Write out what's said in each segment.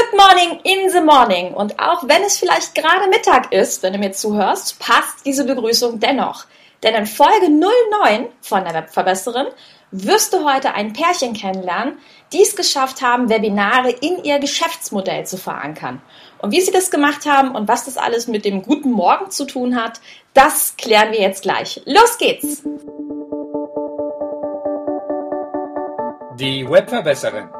Good morning in the morning. Und auch wenn es vielleicht gerade Mittag ist, wenn du mir zuhörst, passt diese Begrüßung dennoch. Denn in Folge 09 von der Webverbesserin wirst du heute ein Pärchen kennenlernen, die es geschafft haben, Webinare in ihr Geschäftsmodell zu verankern. Und wie sie das gemacht haben und was das alles mit dem guten Morgen zu tun hat, das klären wir jetzt gleich. Los geht's! Die Webverbesserin.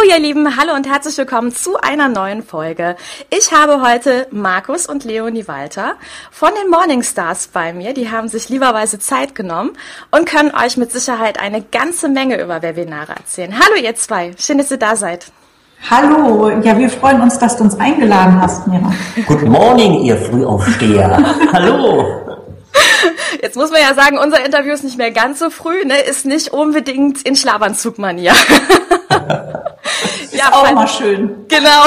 Hallo ihr Lieben, hallo und herzlich willkommen zu einer neuen Folge. Ich habe heute Markus und Leonie Walter von den Morningstars bei mir. Die haben sich lieberweise Zeit genommen und können euch mit Sicherheit eine ganze Menge über Webinare erzählen. Hallo ihr zwei, schön, dass ihr da seid. Hallo, ja, wir freuen uns, dass du uns eingeladen hast, Mira. Good morning, ihr Frühaufsteher. Hallo. Jetzt muss man ja sagen, unser Interview ist nicht mehr ganz so früh, ne? ist nicht unbedingt in Schlafanzugmanier. ja, auch mal schön. Genau.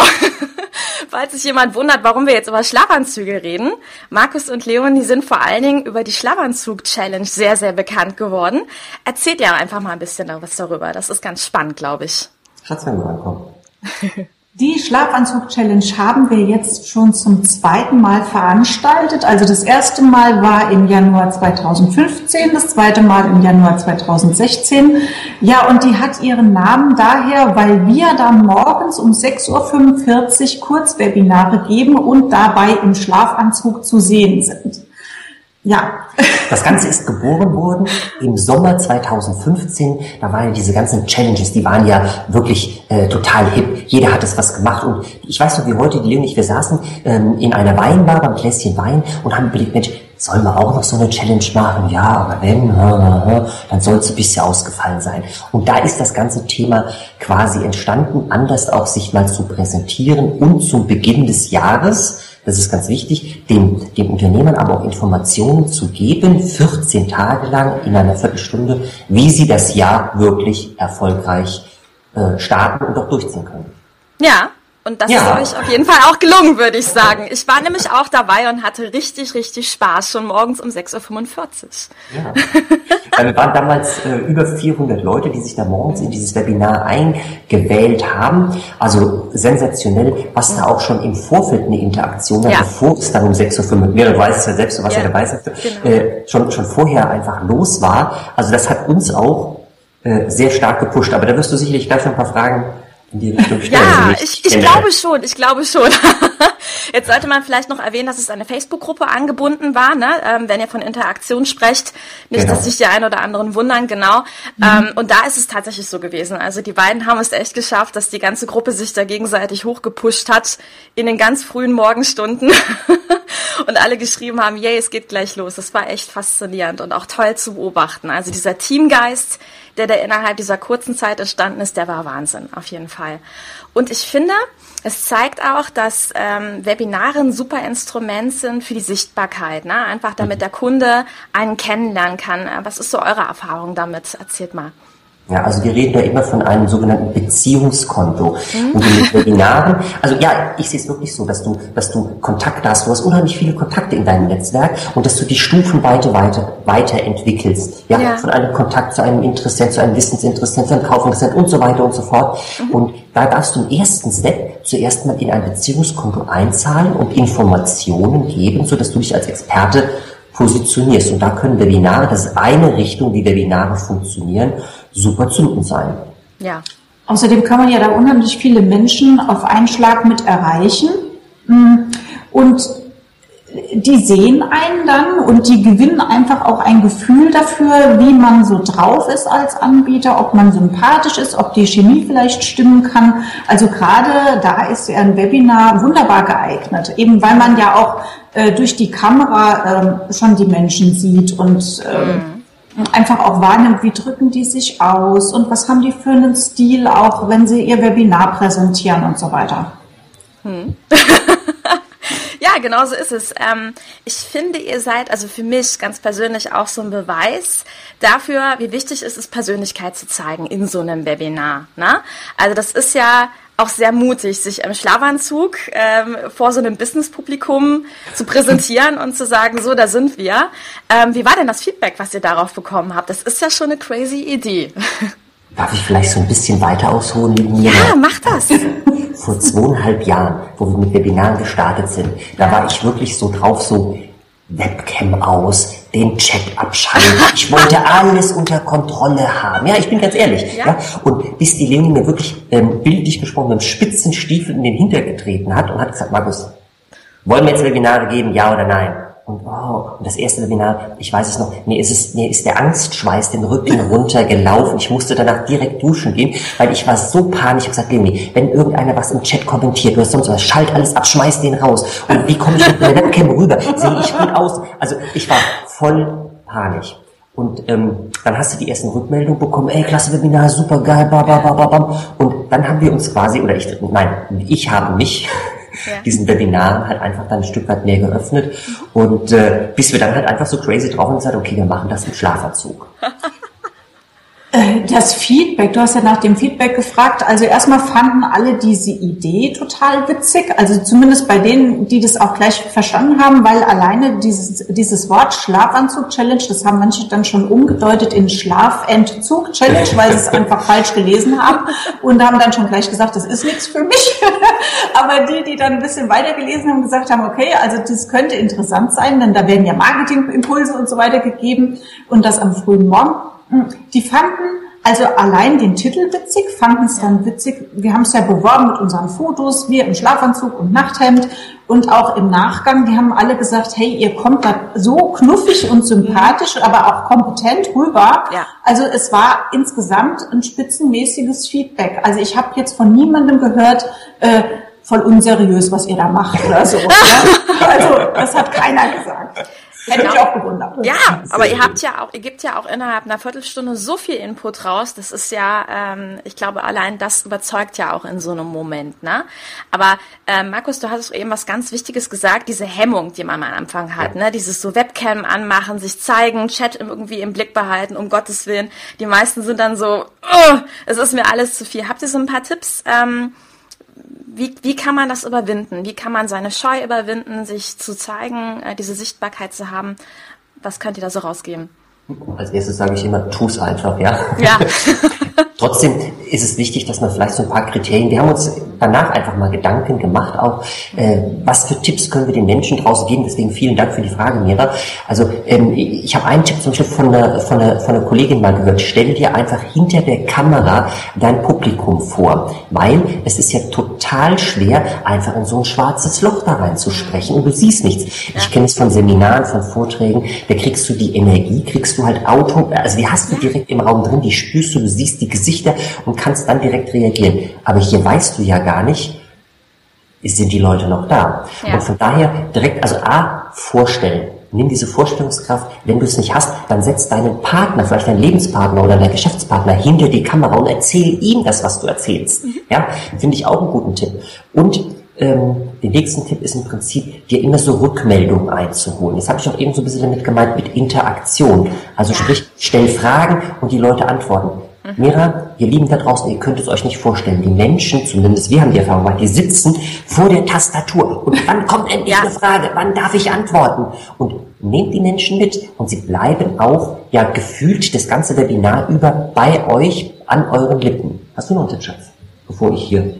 Falls sich jemand wundert, warum wir jetzt über Schlafanzüge reden. Markus und Leon, die sind vor allen Dingen über die Schlafanzug-Challenge sehr, sehr bekannt geworden. Erzählt ja einfach mal ein bisschen was darüber. Das ist ganz spannend, glaube ich. Schatz, wenn wir ankommen. Die Schlafanzug-Challenge haben wir jetzt schon zum zweiten Mal veranstaltet. Also das erste Mal war im Januar 2015, das zweite Mal im Januar 2016. Ja, und die hat ihren Namen daher, weil wir dann morgens um 6.45 Uhr Kurzwebinare geben und dabei im Schlafanzug zu sehen sind. Ja. Das Ganze ist geboren worden im Sommer 2015. Da waren ja diese ganzen Challenges, die waren ja wirklich äh, total hip. Jeder hat es was gemacht. Und ich weiß noch, wie heute, die Leo und ich, wir saßen ähm, in einer Weinbar beim Gläschen Wein und haben überlegt, Mensch, sollen wir auch noch so eine Challenge machen? Ja, aber wenn, dann soll es ein bisschen ausgefallen sein. Und da ist das ganze Thema quasi entstanden, anders auch sich mal zu präsentieren und zum Beginn des Jahres das ist ganz wichtig, dem, dem Unternehmern aber auch Informationen zu geben, 14 Tage lang in einer Viertelstunde, wie sie das Jahr wirklich erfolgreich äh, starten und auch durchziehen können. Ja, und das ja. ist euch auf jeden Fall auch gelungen, würde ich sagen. Ich war nämlich auch dabei und hatte richtig, richtig Spaß, schon morgens um 6.45 Uhr. Ja. Wir waren damals äh, über 400 Leute, die sich da morgens in dieses Webinar eingewählt haben. Also sensationell, was da auch schon im Vorfeld eine Interaktion war, ja. bevor es dann um 6.45 Uhr, du weißt es ja selbst, warst ja, ja dabei, genau. äh, schon, schon vorher einfach los war. Also das hat uns auch äh, sehr stark gepusht. Aber da wirst du sicherlich gleich noch ein paar Fragen in die Richtung stellen. Ja, ich, ich glaube schon, ich glaube schon. Jetzt sollte man vielleicht noch erwähnen, dass es eine Facebook-Gruppe angebunden war, ne? Ähm, wenn ihr von Interaktion sprecht. Nicht, genau. dass sich die ein oder anderen wundern, genau. Mhm. Ähm, und da ist es tatsächlich so gewesen. Also die beiden haben es echt geschafft, dass die ganze Gruppe sich da gegenseitig hochgepusht hat in den ganz frühen Morgenstunden und alle geschrieben haben, yay, es geht gleich los. Das war echt faszinierend und auch toll zu beobachten. Also dieser Teamgeist, der da innerhalb dieser kurzen Zeit entstanden ist, der war Wahnsinn, auf jeden Fall. Und ich finde, es zeigt auch, dass ähm, Webinare ein super Instrument sind für die Sichtbarkeit. Ne? Einfach damit der Kunde einen kennenlernen kann. Was ist so eure Erfahrung damit? Erzählt mal. Ja, also wir reden da immer von einem sogenannten Beziehungskonto. Mhm. Und in Webinaren, also ja, ich sehe es wirklich so, dass du, dass du Kontakte hast, du hast unheimlich viele Kontakte in deinem Netzwerk und dass du die Stufen weiter, weiter, weiterentwickelst. Ja, ja. von einem Kontakt zu einem Interessent, zu einem Wissensinteressent, zu einem Kaufinteressent und so weiter und so fort. Mhm. Und da darfst du im ersten Step zuerst mal in ein Beziehungskonto einzahlen und Informationen geben, so dass du dich als Experte positionierst. Und da können Webinare, das ist eine Richtung, wie Webinare funktionieren, super zündend sein. Ja. Außerdem kann man ja da unheimlich viele Menschen auf einen Schlag mit erreichen. Und die sehen einen dann und die gewinnen einfach auch ein Gefühl dafür, wie man so drauf ist als Anbieter, ob man sympathisch ist, ob die Chemie vielleicht stimmen kann. Also gerade da ist ja ein Webinar wunderbar geeignet, eben weil man ja auch äh, durch die Kamera äh, schon die Menschen sieht und äh, mhm. Einfach auch wahrnimmt, wie drücken die sich aus und was haben die für einen Stil, auch wenn sie ihr Webinar präsentieren und so weiter. Hm. ja, genau so ist es. Ähm, ich finde, ihr seid, also für mich ganz persönlich auch so ein Beweis dafür, wie wichtig es ist, Persönlichkeit zu zeigen in so einem Webinar. Ne? Also das ist ja auch sehr mutig, sich im Schlafanzug ähm, vor so einem Business-Publikum zu präsentieren und zu sagen, so, da sind wir. Ähm, wie war denn das Feedback, was ihr darauf bekommen habt? Das ist ja schon eine crazy Idee. Darf ich vielleicht so ein bisschen weiter ausholen neben mir? Ja, mach das. Vor zweieinhalb Jahren, wo wir mit Webinaren gestartet sind, da war ich wirklich so drauf, so Webcam aus, den Chat abschalten. Ich wollte alles unter Kontrolle haben. Ja, ich bin ganz ehrlich. Ja. ja? Und bis die Leonie mir wirklich ähm, bildlich gesprochen mit einem spitzen Stiefel in den Hinter getreten hat und hat gesagt, Markus, wollen wir jetzt Webinare geben, ja oder nein? Und, oh, und das erste Webinar, ich weiß es noch, mir ist es, mir ist der Angstschweiß den Rücken runtergelaufen. Ich musste danach direkt duschen gehen, weil ich war so panisch. Ich habe gesagt, Leonie, wenn irgendeiner was im Chat kommentiert, hast sonst was, schalt alles ab, schmeiß den raus. Und wie komme ich mit meiner Webcam rüber? Sehe ich gut aus? Also ich war voll panisch. Und ähm, dann hast du die ersten Rückmeldungen bekommen, ey, klasse Webinar, super geil, ba, ba, ba, ba, bam. Und dann haben wir uns quasi, oder ich, nein, ich habe mich ja. diesen Webinar halt einfach dann ein Stück weit mehr geöffnet. Und äh, bis wir dann halt einfach so crazy drauf und gesagt, okay, wir machen das im Schlafanzug. Äh, das Feedback, du hast ja nach dem Feedback gefragt. Also erstmal fanden alle diese Idee total witzig. Also zumindest bei denen, die das auch gleich verstanden haben, weil alleine dieses, dieses Wort Schlafanzug-Challenge, das haben manche dann schon umgedeutet in Schlafentzug-Challenge, weil sie es einfach falsch gelesen haben und haben dann schon gleich gesagt, das ist nichts für mich. Aber die, die dann ein bisschen weiter gelesen haben, gesagt haben, okay, also das könnte interessant sein, denn da werden ja Marketingimpulse und so weiter gegeben und das am frühen Morgen die fanden also allein den Titel witzig, fanden es dann witzig. Wir haben es ja beworben mit unseren Fotos, wir im Schlafanzug und Nachthemd und auch im Nachgang. Die haben alle gesagt, hey, ihr kommt da so knuffig und sympathisch, aber auch kompetent rüber. Ja. Also es war insgesamt ein spitzenmäßiges Feedback. Also ich habe jetzt von niemandem gehört, äh, voll unseriös, was ihr da macht oder so. ja? Also das hat keiner gesagt. Hätte ich auch gewundert. Ja, aber ihr habt ja auch, ihr gebt ja auch innerhalb einer Viertelstunde so viel Input raus. Das ist ja, ähm, ich glaube, allein das überzeugt ja auch in so einem Moment. Ne? Aber äh, Markus, du hast eben was ganz Wichtiges gesagt, diese Hemmung, die man am Anfang hat, ne? dieses so Webcam anmachen, sich zeigen, Chat irgendwie im Blick behalten, um Gottes Willen. Die meisten sind dann so, oh, es ist mir alles zu viel. Habt ihr so ein paar Tipps? Ähm, wie, wie kann man das überwinden? Wie kann man seine Scheu überwinden, sich zu zeigen, äh, diese Sichtbarkeit zu haben? Was könnt ihr da so rausgeben? Als erstes sage ich immer, tu es einfach, ja. Ja. Trotzdem ist es wichtig, dass man vielleicht so ein paar Kriterien, wir haben uns danach einfach mal Gedanken gemacht, auch äh, was für Tipps können wir den Menschen draußen geben. Deswegen vielen Dank für die Frage, Mira. Also ähm, ich habe einen Tipp zum Beispiel von einer, von, einer, von einer Kollegin mal gehört. Stell dir einfach hinter der Kamera dein Publikum vor, weil es ist ja total schwer, einfach in so ein schwarzes Loch da reinzusprechen und du siehst nichts. Ich kenne es von Seminaren, von Vorträgen, da kriegst du die Energie, kriegst du halt Auto, also die hast du direkt im Raum drin, die spürst du, du siehst die Gesichter und kannst dann direkt reagieren. Aber hier weißt du ja gar nicht, sind die Leute noch da. Ja. Und von daher direkt, also A, vorstellen. Nimm diese Vorstellungskraft. Wenn du es nicht hast, dann setz deinen Partner, vielleicht deinen Lebenspartner oder deinen Geschäftspartner hinter die Kamera und erzähl ihm das, was du erzählst. Mhm. Ja, finde ich auch einen guten Tipp. Und ähm, der nächste Tipp ist im Prinzip, dir immer so Rückmeldungen einzuholen. Das habe ich auch eben so ein bisschen damit gemeint mit Interaktion. Also sprich, stell Fragen und die Leute antworten. Mhm. Mira, ihr Lieben da draußen, ihr könnt es euch nicht vorstellen. Die Menschen, zumindest wir haben die Erfahrung gemacht, die sitzen vor der Tastatur. Und wann kommt endlich eine Frage? Wann darf ich antworten? Und nehmt die Menschen mit und sie bleiben auch, ja, gefühlt das ganze Webinar über bei euch an euren Lippen. Hast du noch einen Tipp, Schatz? Bevor ich hier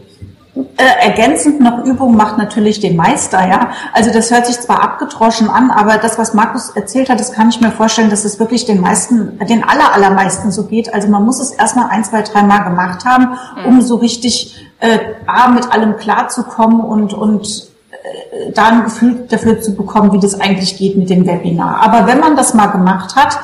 äh, ergänzend noch Übung macht natürlich den Meister, ja. Also das hört sich zwar abgedroschen an, aber das, was Markus erzählt hat, das kann ich mir vorstellen, dass es wirklich den meisten, den aller, allermeisten so geht. Also man muss es erstmal ein, zwei, drei Mal gemacht haben, um so richtig äh, A, mit allem klarzukommen und, und äh, da ein Gefühl dafür zu bekommen, wie das eigentlich geht mit dem Webinar. Aber wenn man das mal gemacht hat,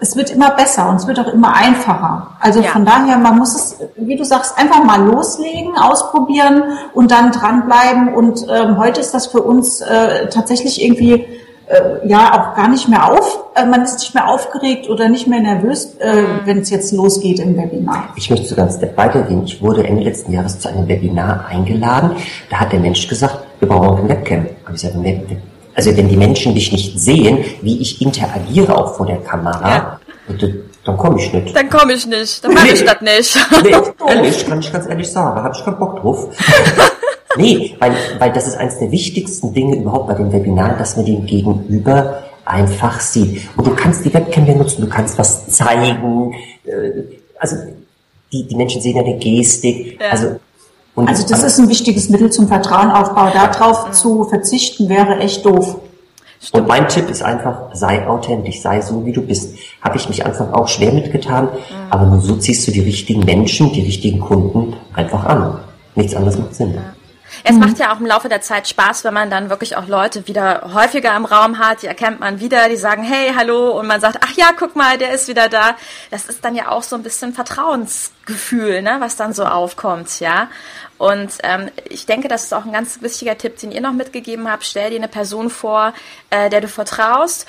es wird immer besser und es wird auch immer einfacher. Also ja. von daher, man muss es, wie du sagst, einfach mal loslegen, ausprobieren und dann dranbleiben. Und ähm, heute ist das für uns äh, tatsächlich irgendwie äh, ja auch gar nicht mehr auf, äh, man ist nicht mehr aufgeregt oder nicht mehr nervös, äh, mhm. wenn es jetzt losgeht im Webinar. Ich möchte sogar einen Step weitergehen. Ich wurde Ende letzten Jahres zu einem Webinar eingeladen. Da hat der Mensch gesagt, wir brauchen auch ein Webcam. Und ich sagte, also wenn die Menschen dich nicht sehen, wie ich interagiere auch vor der Kamera, ja. dann komme ich nicht. Dann komme ich nicht, dann mache nee. ich das nicht. Nee, ehrlich, kann ich ganz ehrlich sagen, da habe ich keinen Bock drauf. nee, weil, weil das ist eines der wichtigsten Dinge überhaupt bei dem Webinar, dass man den Gegenüber einfach sieht. Und du kannst die Webcam benutzen, du kannst was zeigen. Äh, also die, die Menschen sehen ja eine Gestik. Ja. Also und also das ist ein wichtiges Mittel zum Vertrauenaufbau. Darauf ja. zu verzichten wäre echt doof. Und mein Tipp ist einfach, sei authentisch, sei so, wie du bist. Habe ich mich Anfang auch schwer mitgetan, mhm. aber nur so ziehst du die richtigen Menschen, die richtigen Kunden einfach an. Nichts anderes macht Sinn. Ja. Es mhm. macht ja auch im Laufe der Zeit Spaß, wenn man dann wirklich auch Leute wieder häufiger im Raum hat. Die erkennt man wieder, die sagen, hey, hallo, und man sagt, ach ja, guck mal, der ist wieder da. Das ist dann ja auch so ein bisschen Vertrauensgefühl, ne, was dann so aufkommt, ja. Und ähm, ich denke, das ist auch ein ganz wichtiger Tipp, den ihr noch mitgegeben habt. Stell dir eine Person vor, äh, der du vertraust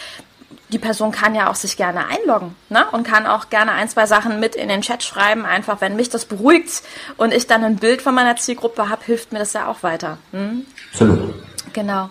die Person kann ja auch sich gerne einloggen ne? und kann auch gerne ein, zwei Sachen mit in den Chat schreiben. Einfach, wenn mich das beruhigt und ich dann ein Bild von meiner Zielgruppe habe, hilft mir das ja auch weiter. Hm? Absolut. Genau.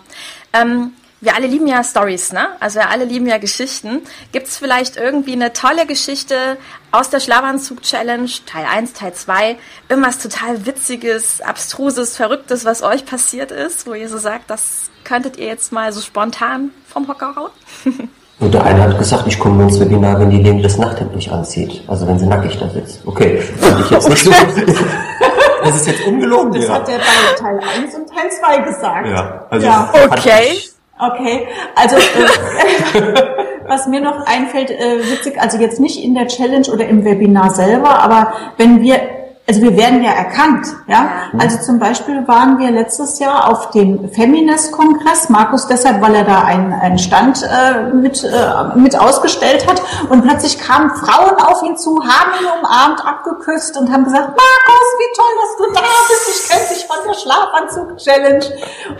Ähm, wir alle lieben ja Stories, ne? Also wir alle lieben ja Geschichten. Gibt es vielleicht irgendwie eine tolle Geschichte aus der Schlafanzug-Challenge, Teil 1, Teil 2, irgendwas total Witziges, Abstruses, Verrücktes, was euch passiert ist, wo ihr so sagt, das könntet ihr jetzt mal so spontan vom Hocker hauen? Und der eine hat gesagt, ich komme nur ins Webinar, wenn die Leni das Nachthemd nicht anzieht. Also wenn sie nackig da sitzt. Okay, fand ich jetzt nicht so. das ist jetzt ungelogen. Das ja. hat er bei Teil 1 und Teil 2 gesagt. Ja, also ja. okay. Okay, also äh, was mir noch einfällt, äh, witzig, also jetzt nicht in der Challenge oder im Webinar selber, aber wenn wir also wir werden ja erkannt, ja. Also zum Beispiel waren wir letztes Jahr auf dem Feminist-Kongress, Markus deshalb, weil er da einen, einen Stand äh, mit, äh, mit ausgestellt hat und plötzlich kamen Frauen auf ihn zu, haben ihn umarmt, abgeküsst und haben gesagt, Markus, wie toll, dass du da bist, ich kenne dich von der Schlafanzug-Challenge.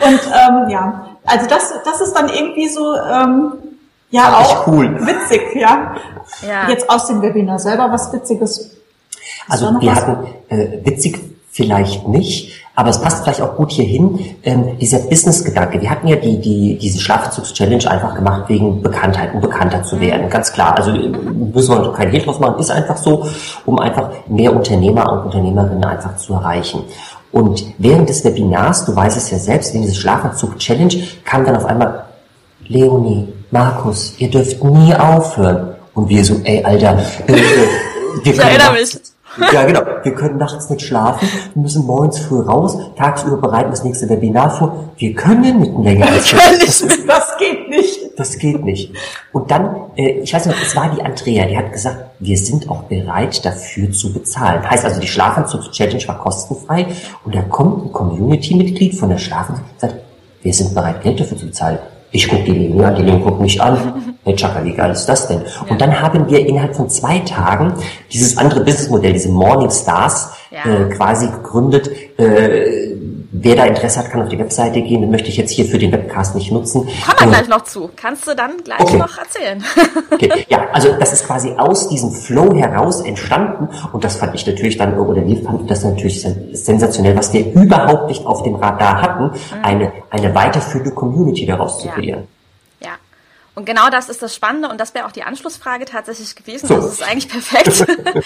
Und ähm, ja, also das, das ist dann irgendwie so... Ähm, ja, auch cool. witzig, ja. ja. Jetzt aus dem Webinar selber was Witziges also wir hatten äh, witzig vielleicht nicht, aber es passt vielleicht auch gut hierhin, ähm, dieser Business-Gedanke. Wir hatten ja die, die, diese Schlafenzugs-Challenge einfach gemacht wegen Bekanntheit, um bekannter zu werden, ganz klar. Also äh, müssen wir kein Hehl draus machen, ist einfach so, um einfach mehr Unternehmer und Unternehmerinnen einfach zu erreichen. Und während des Webinars, du weißt es ja selbst, wegen dieser Schlafentzug-Challenge, kam dann auf einmal, Leonie, Markus, ihr dürft nie aufhören. Und wir so, ey, Alter, äh, äh wir ich erinnere mich. Ja, genau. Wir können nachts nicht schlafen, wir müssen morgens früh raus, tagsüber bereiten das nächste Webinar vor. Wir können nicht länger als das, das geht nicht. Das geht nicht. Und dann, äh, ich weiß nicht, es war die Andrea, die hat gesagt, wir sind auch bereit dafür zu bezahlen. Heißt also, die Schlafanzugs-Challenge war kostenfrei und da kommt ein Community-Mitglied von der Schlafanzug und sagt, wir sind bereit, Geld dafür zu bezahlen. Ich gucke die Linie an, die Linie guckt mich an. Hey Chaka, wie geil ist das denn? Ja. Und dann haben wir innerhalb von zwei Tagen dieses andere Businessmodell, diese Morning Stars, ja. äh, quasi gegründet. Äh, wer da Interesse hat, kann auf die Webseite gehen. Den möchte ich jetzt hier für den Webcast nicht nutzen. Kommen wir gleich noch zu. Kannst du dann gleich okay. noch erzählen. okay. Ja, also das ist quasi aus diesem Flow heraus entstanden. Und das fand ich natürlich dann, oder wir fanden das natürlich sensationell, was wir überhaupt nicht auf dem Radar hatten, mhm. eine, eine weiterführende Community daraus zu kreieren. Und genau das ist das Spannende und das wäre auch die Anschlussfrage tatsächlich gewesen. So. Das ist eigentlich perfekt.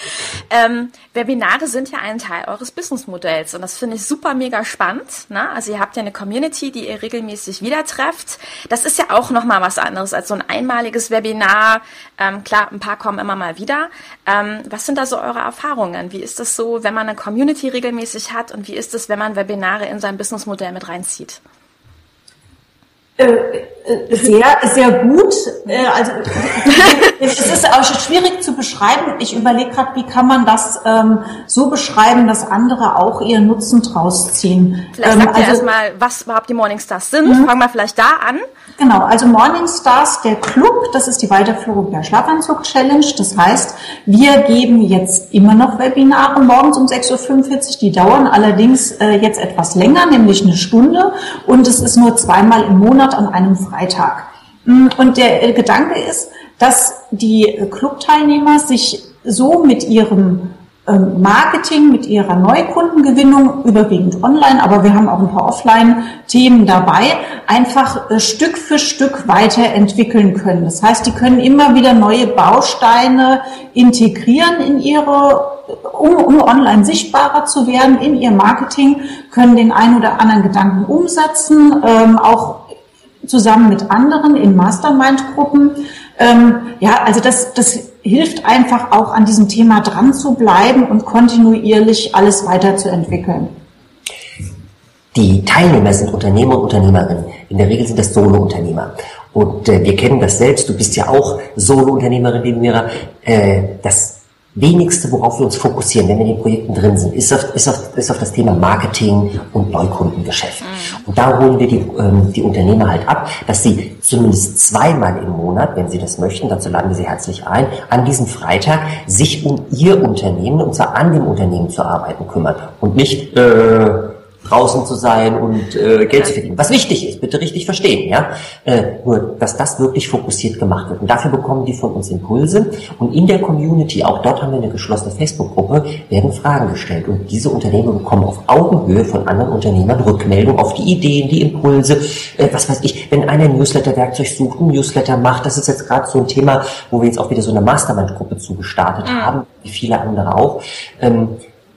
ähm, Webinare sind ja ein Teil eures Businessmodells und das finde ich super mega spannend. Ne? Also ihr habt ja eine Community, die ihr regelmäßig wieder trefft. Das ist ja auch nochmal was anderes als so ein einmaliges Webinar. Ähm, klar, ein paar kommen immer mal wieder. Ähm, was sind da so eure Erfahrungen? Wie ist das so, wenn man eine Community regelmäßig hat und wie ist es, wenn man Webinare in sein Businessmodell mit reinzieht? Äh, äh, sehr, sehr gut. Äh, also es ist auch schwierig zu beschreiben. Ich überlege gerade, wie kann man das ähm, so beschreiben, dass andere auch ihren Nutzen draus ziehen. Vielleicht ähm, sagt also, ihr erstmal, was überhaupt die Morningstars sind. Mhm. Fangen wir vielleicht da an. Genau, also Morningstars, der Club, das ist die Weiterführung der Schlafanzug-Challenge. Das heißt, wir geben jetzt immer noch Webinare morgens um 6.45 Uhr. Die dauern allerdings äh, jetzt etwas länger, nämlich eine Stunde. Und es ist nur zweimal im Monat an einem Freitag. Mm, und der Gedanke ist, dass die Clubteilnehmer sich so mit ihrem ähm, Marketing, mit ihrer Neukundengewinnung, überwiegend online, aber wir haben auch ein paar Offline-Themen dabei, einfach äh, Stück für Stück weiterentwickeln können. Das heißt, die können immer wieder neue Bausteine integrieren in ihre, um, um online sichtbarer zu werden, in ihr Marketing, können den einen oder anderen Gedanken umsetzen, ähm, auch zusammen mit anderen in Mastermind-Gruppen. Ähm, ja, also das, das hilft einfach auch an diesem Thema dran zu bleiben und kontinuierlich alles weiterzuentwickeln. Die Teilnehmer sind Unternehmer und Unternehmerinnen. In der Regel sind das Solo-Unternehmer. Und äh, wir kennen das selbst. Du bist ja auch Solo-Unternehmerin, Mira. Äh, das wenigste, worauf wir uns fokussieren, wenn wir in den Projekten drin sind, ist auf, ist auf, ist auf das Thema Marketing und Neukundengeschäft. Mhm. Und da holen wir die, ähm, die Unternehmer halt ab, dass sie zumindest zweimal im Monat, wenn sie das möchten, dazu laden wir sie herzlich ein, an diesem Freitag sich um ihr Unternehmen, und zwar an dem Unternehmen zu arbeiten, kümmern und nicht äh, draußen zu sein und äh, Geld zu verdienen. Was wichtig ist, bitte richtig verstehen, ja. Äh, nur, dass das wirklich fokussiert gemacht wird. Und dafür bekommen die von uns Impulse. Und in der Community, auch dort haben wir eine geschlossene Facebook-Gruppe, werden Fragen gestellt. Und diese Unternehmer bekommen auf Augenhöhe von anderen Unternehmern Rückmeldung auf die Ideen, die Impulse, äh, was weiß ich, wenn einer ein Newsletter-Werkzeug sucht, ein Newsletter macht, das ist jetzt gerade so ein Thema, wo wir jetzt auch wieder so eine Mastermind-Gruppe zugestartet mhm. haben, wie viele andere auch, ähm,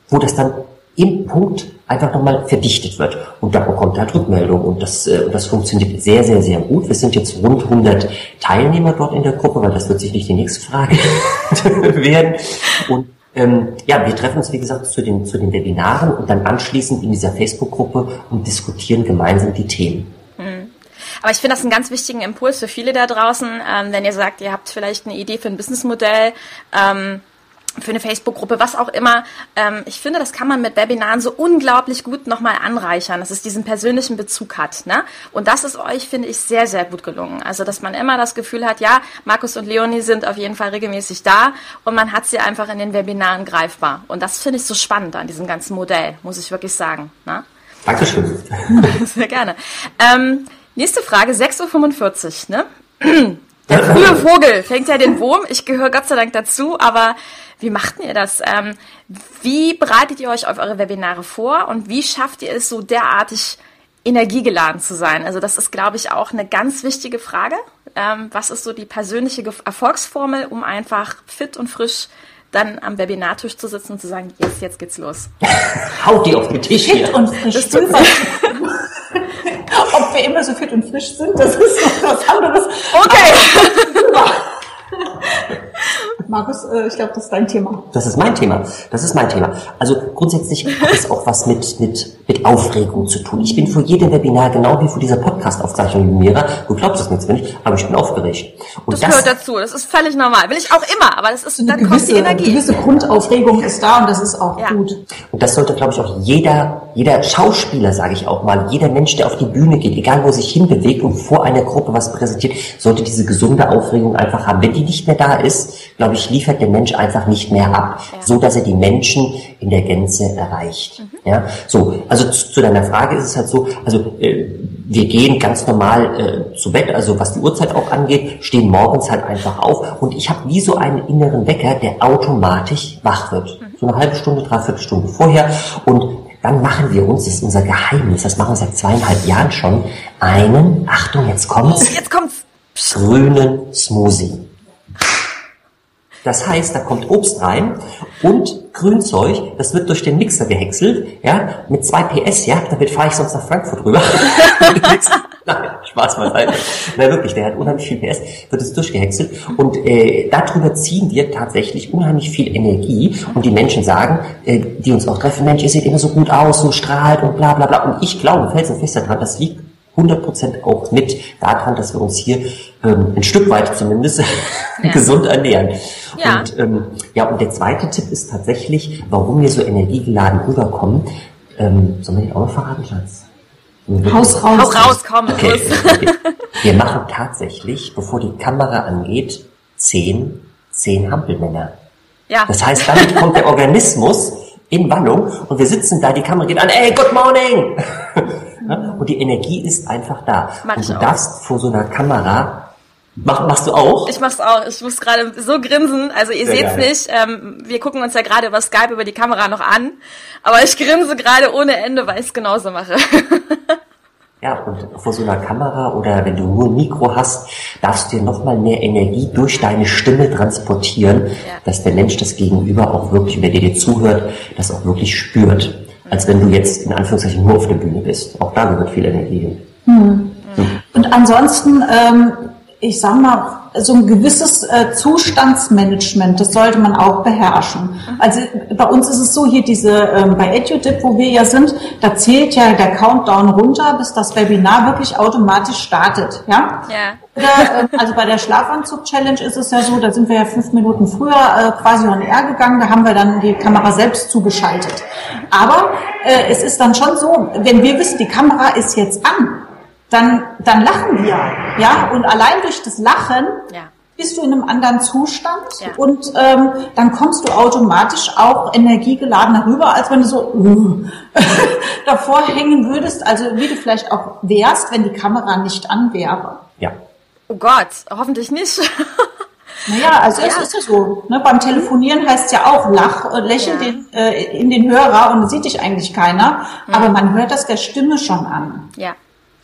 wo das dann im Punkt einfach nochmal verdichtet wird. Und da bekommt er Rückmeldung. Und das, äh, das funktioniert sehr, sehr, sehr gut. Wir sind jetzt rund 100 Teilnehmer dort in der Gruppe, weil das wird sicherlich die nächste Frage werden. Und ähm, ja, wir treffen uns, wie gesagt, zu den, zu den Webinaren und dann anschließend in dieser Facebook-Gruppe und diskutieren gemeinsam die Themen. Mhm. Aber ich finde das einen ganz wichtigen Impuls für viele da draußen, ähm, wenn ihr sagt, ihr habt vielleicht eine Idee für ein Businessmodell, ähm, für eine Facebook-Gruppe, was auch immer. Ähm, ich finde, das kann man mit Webinaren so unglaublich gut nochmal anreichern, dass es diesen persönlichen Bezug hat. Ne? Und das ist euch, finde ich, sehr, sehr gut gelungen. Also, dass man immer das Gefühl hat, ja, Markus und Leonie sind auf jeden Fall regelmäßig da und man hat sie einfach in den Webinaren greifbar. Und das finde ich so spannend an diesem ganzen Modell, muss ich wirklich sagen. Ne? Dankeschön. sehr gerne. Ähm, nächste Frage, 6.45 Uhr. Ne? Der frühe Vogel fängt ja den Wurm. Ich gehöre Gott sei Dank dazu, aber wie macht ihr das? Ähm, wie bereitet ihr euch auf eure Webinare vor und wie schafft ihr es so derartig energiegeladen zu sein? Also das ist, glaube ich, auch eine ganz wichtige Frage. Ähm, was ist so die persönliche Erfolgsformel, um einfach fit und frisch dann am Webinartisch zu sitzen und zu sagen, yes, jetzt geht's los. Haut die auf den Tisch fit hier. und frisch. Ob wir immer so fit und frisch sind, das ist noch was anderes. Okay. Markus, äh, ich glaube, das ist dein Thema. Das ist mein Thema. Das ist mein Thema. Also grundsätzlich hat es auch was mit, mit, mit Aufregung zu tun. Ich bin vor jedem Webinar, genau wie vor dieser Podcast-Aufzeichnung mit Mira, du glaubst es mir zwar nicht, aber ich bin aufgeregt. Und das, das gehört dazu. Das ist völlig normal. Will ich auch immer, aber das ist, dann gewisse, kommt die Energie. Eine gewisse Grundaufregung ist da und das ist auch ja. gut. Und das sollte, glaube ich, auch jeder, jeder Schauspieler, sage ich auch mal, jeder Mensch, der auf die Bühne geht, egal wo sich hinbewegt und vor einer Gruppe was präsentiert, sollte diese gesunde Aufregung einfach haben. Wenn die nicht mehr da ist, glaube ich, liefert der Mensch einfach nicht mehr ab, ja. so dass er die Menschen in der Gänze erreicht. Mhm. Ja, so, also zu, zu, deiner Frage ist es halt so, also äh, wir gehen ganz normal äh, zu Bett, also was die Uhrzeit auch angeht, stehen morgens halt einfach auf und ich habe wie so einen inneren Wecker, der automatisch wach wird. Mhm. So eine halbe Stunde, dreiviertel Stunde vorher und dann machen wir uns, das ist unser Geheimnis, das machen wir seit zweieinhalb Jahren schon, einen, Achtung, jetzt kommt's, jetzt kommt's, grünen Smoothie. Das heißt, da kommt Obst rein und Grünzeug, das wird durch den Mixer gehäckselt, ja, mit zwei PS, ja, damit fahre ich sonst nach Frankfurt rüber. Spaß mal beiseite. Nein, wirklich, der hat unheimlich viel PS, wird es durchgehäckselt und äh, darüber ziehen wir tatsächlich unheimlich viel Energie und die Menschen sagen, äh, die uns auch treffen, Mensch, ihr seht immer so gut aus, so strahlt und bla bla bla und ich glaube felsenfest daran, das liegt 100% auch mit daran, dass wir uns hier ähm, ein Stück weit zumindest ja. gesund ernähren. Ja. Und, ähm, ja, und der zweite Tipp ist tatsächlich, warum wir so energiegeladen rüberkommen. Ähm, sollen wir den auch noch verraten, Schatz? Haus raus. Haus raus, komm. Okay, okay. Wir machen tatsächlich, bevor die Kamera angeht, zehn, zehn Hampelmänner. Ja. Das heißt, damit kommt der Organismus in Wallung und wir sitzen da, die Kamera geht an, ey, good morning! Und die Energie ist einfach da. Mach und du darfst vor so einer Kamera Mach, machst du auch? Ich mach's auch. Ich muss gerade so grinsen. Also ihr Sehr seht's geil. nicht. Ähm, wir gucken uns ja gerade über Skype über die Kamera noch an. Aber ich grinse gerade ohne Ende, weil ich es genauso mache. Ja, und vor so einer Kamera oder wenn du nur ein Mikro hast, darfst du dir nochmal mehr Energie durch deine Stimme transportieren, ja. dass der Mensch das Gegenüber auch wirklich, wenn der dir zuhört, das auch wirklich spürt. Als wenn du jetzt in Anführungszeichen nur auf der Bühne bist. Auch da gehört viel Energie hin. Hm. Hm. Und ansonsten, ähm, ich sag mal, so ein gewisses äh, Zustandsmanagement, das sollte man auch beherrschen. Also bei uns ist es so, hier diese, ähm, bei EduDip, wo wir ja sind, da zählt ja der Countdown runter, bis das Webinar wirklich automatisch startet. Ja? Ja. Oder, äh, also bei der Schlafanzug-Challenge ist es ja so, da sind wir ja fünf Minuten früher äh, quasi on air gegangen, da haben wir dann die Kamera selbst zugeschaltet. Aber äh, es ist dann schon so, wenn wir wissen, die Kamera ist jetzt an, dann, dann lachen wir. Ja, und allein durch das Lachen ja. bist du in einem anderen Zustand ja. und ähm, dann kommst du automatisch auch energiegeladener rüber, als wenn du so uh, davor hängen würdest, also wie du vielleicht auch wärst, wenn die Kamera nicht an wäre. Ja. Oh Gott, hoffentlich nicht. Naja, also ja. es ist ja so. Ne? Beim Telefonieren heißt ja auch lach, äh, lächel ja. den, äh, in den Hörer und sieht dich eigentlich keiner, mhm. aber man hört das der Stimme schon an. Ja.